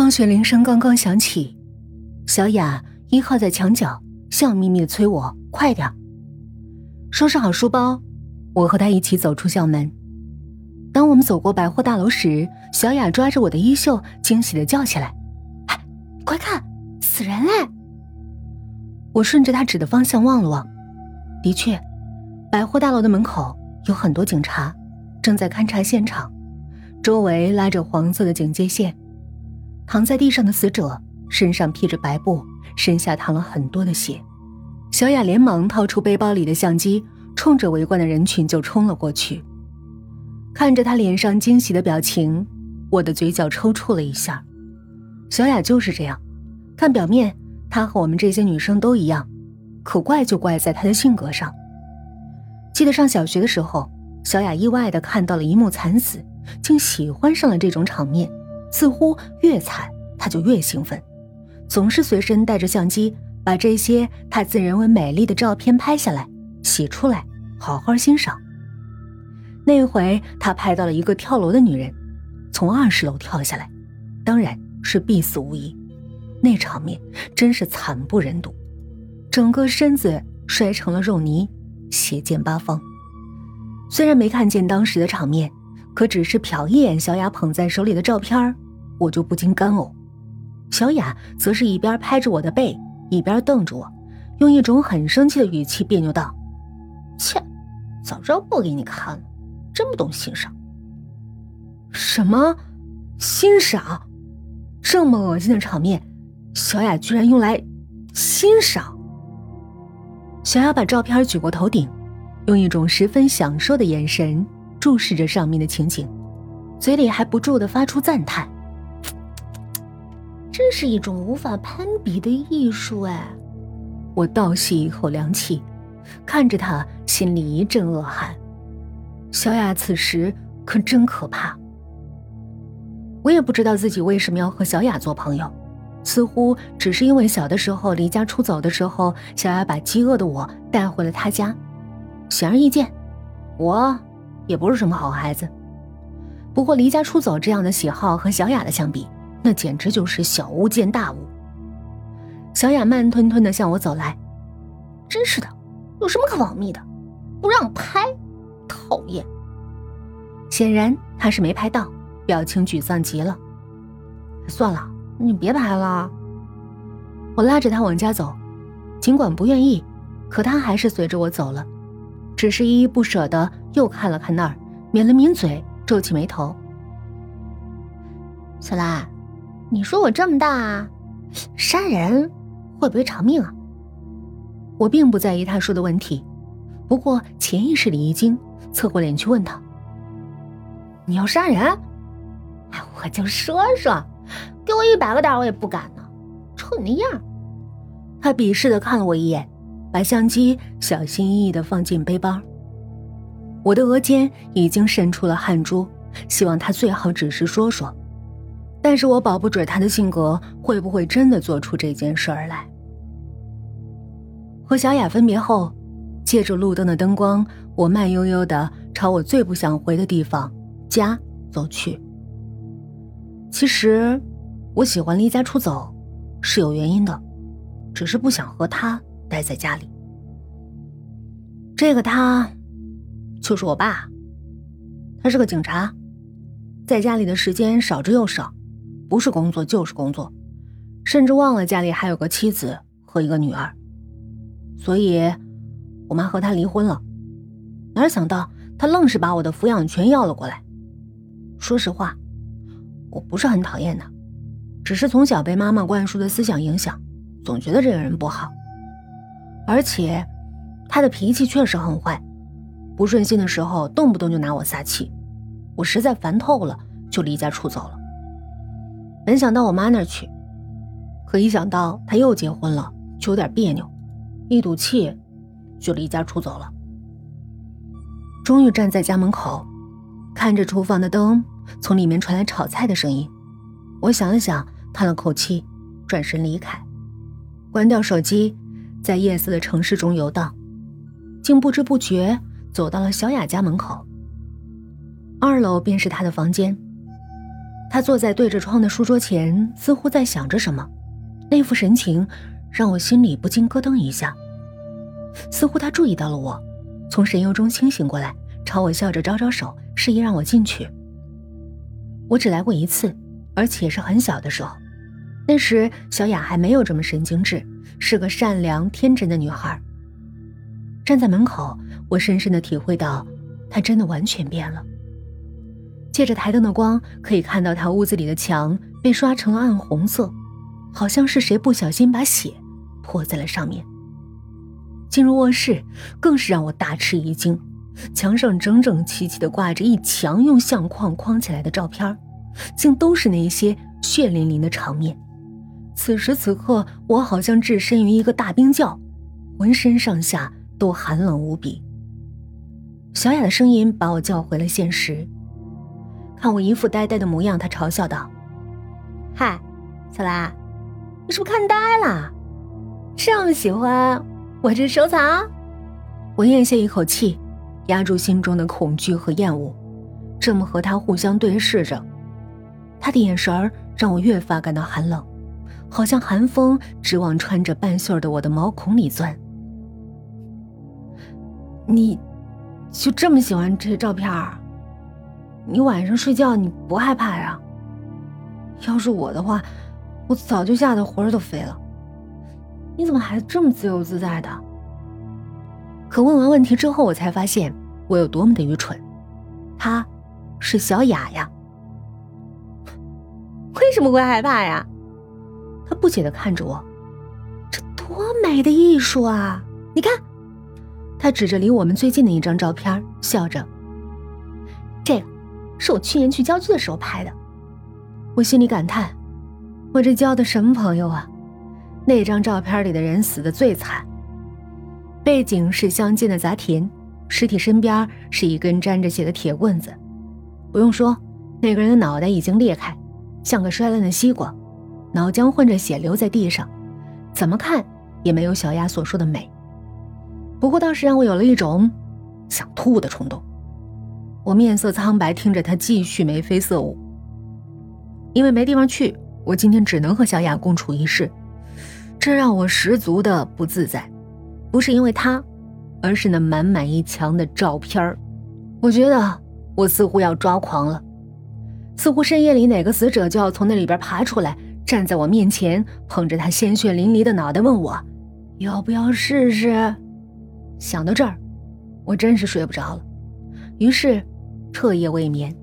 放学铃声刚刚响起，小雅依靠在墙角，笑眯眯的催我快点。收拾好书包，我和她一起走出校门。当我们走过百货大楼时，小雅抓着我的衣袖，惊喜的叫起来：“，快看，死人嘞！”我顺着她指的方向望了望，的确，百货大楼的门口有很多警察，正在勘察现场，周围拉着黄色的警戒线。躺在地上的死者身上披着白布，身下淌了很多的血。小雅连忙掏出背包里的相机，冲着围观的人群就冲了过去。看着他脸上惊喜的表情，我的嘴角抽搐了一下。小雅就是这样，看表面，她和我们这些女生都一样，可怪就怪在她的性格上。记得上小学的时候，小雅意外的看到了一幕惨死，竟喜欢上了这种场面。似乎越惨他就越兴奋，总是随身带着相机，把这些他自认为美丽的照片拍下来，洗出来，好好欣赏。那回他拍到了一个跳楼的女人，从二十楼跳下来，当然是必死无疑。那场面真是惨不忍睹，整个身子摔成了肉泥，血溅八方。虽然没看见当时的场面。可只是瞟一眼小雅捧在手里的照片我就不禁干呕。小雅则是一边拍着我的背，一边瞪着我，用一种很生气的语气别扭道：“切，早知道不给你看了，真不懂欣赏。”什么？欣赏？这么恶心的场面，小雅居然用来欣赏？小雅把照片举过头顶，用一种十分享受的眼神。注视着上面的情景，嘴里还不住的发出赞叹：“真是一种无法攀比的艺术哎！”我倒吸一口凉气，看着他，心里一阵恶寒。小雅此时可真可怕。我也不知道自己为什么要和小雅做朋友，似乎只是因为小的时候离家出走的时候，小雅把饥饿的我带回了她家。显而易见，我。也不是什么好孩子，不过离家出走这样的喜好和小雅的相比，那简直就是小巫见大巫。小雅慢吞吞的向我走来，真是的，有什么可保密的？不让拍，讨厌。显然他是没拍到，表情沮丧极了。算了，你别拍了。我拉着他往家走，尽管不愿意，可他还是随着我走了。只是依依不舍的又看了看那儿，抿了抿嘴，皱起眉头。小兰，你说我这么大，杀人会不会偿命啊？我并不在意他说的问题，不过潜意识里一惊，侧过脸去问他：“你要杀人？哎，我就说说，给我一百个胆我也不敢呢。瞅你那样。”他鄙视的看了我一眼。把相机小心翼翼地放进背包。我的额间已经渗出了汗珠，希望他最好只是说说，但是我保不准他的性格会不会真的做出这件事儿来。和小雅分别后，借着路灯的灯光，我慢悠悠地朝我最不想回的地方——家走去。其实，我喜欢离家出走，是有原因的，只是不想和他。待在家里，这个他，就是我爸。他是个警察，在家里的时间少之又少，不是工作就是工作，甚至忘了家里还有个妻子和一个女儿。所以，我妈和他离婚了。哪想到他愣是把我的抚养权要了过来。说实话，我不是很讨厌他，只是从小被妈妈灌输的思想影响，总觉得这个人不好。而且，他的脾气确实很坏，不顺心的时候动不动就拿我撒气，我实在烦透了，就离家出走了。本想到我妈那儿去，可一想到他又结婚了，就有点别扭，一赌气，就离家出走了。终于站在家门口，看着厨房的灯，从里面传来炒菜的声音，我想了想，叹了口气，转身离开，关掉手机。在夜色的城市中游荡，竟不知不觉走到了小雅家门口。二楼便是她的房间。他坐在对着窗的书桌前，似乎在想着什么，那副神情让我心里不禁咯噔一下。似乎他注意到了我，从神游中清醒过来，朝我笑着招招手，示意让我进去。我只来过一次，而且是很小的时候，那时小雅还没有这么神经质，是个善良天真的女孩。站在门口，我深深的体会到，她真的完全变了。借着台灯的光，可以看到她屋子里的墙被刷成了暗红色，好像是谁不小心把血泼在了上面。进入卧室，更是让我大吃一惊。墙上整整齐齐的挂着一墙用相框框起来的照片，竟都是那些血淋淋的场面。此时此刻，我好像置身于一个大冰窖，浑身上下都寒冷无比。小雅的声音把我叫回了现实。看我一副呆呆的模样，她嘲笑道：“嗨，小兰，你是不是看呆了？这么喜欢我这收藏？”我咽下一口气。压住心中的恐惧和厌恶，这么和他互相对视着，他的眼神让我越发感到寒冷，好像寒风直往穿着半袖的我的毛孔里钻。你，就这么喜欢这些照片儿？你晚上睡觉你不害怕呀？要是我的话，我早就吓得魂儿都飞了。你怎么还这么自由自在的？可问完问题之后，我才发现我有多么的愚蠢。她，是小雅呀。为什么会害怕呀？他不解的看着我，这多美的艺术啊！你看，他指着离我们最近的一张照片，笑着。这个，是我去年去郊区的时候拍的。我心里感叹，我这交的什么朋友啊？那张照片里的人死的最惨。背景是乡间的杂田，尸体身边是一根沾着血的铁棍子。不用说，那个人的脑袋已经裂开，像个摔烂的西瓜，脑浆混着血流在地上，怎么看也没有小丫所说的美。不过倒是让我有了一种想吐的冲动。我面色苍白，听着他继续眉飞色舞。因为没地方去，我今天只能和小雅共处一室，这让我十足的不自在。不是因为他，而是那满满一墙的照片儿。我觉得我似乎要抓狂了，似乎深夜里哪个死者就要从那里边爬出来，站在我面前，捧着他鲜血淋漓的脑袋，问我要不要试试。想到这儿，我真是睡不着了，于是彻夜未眠。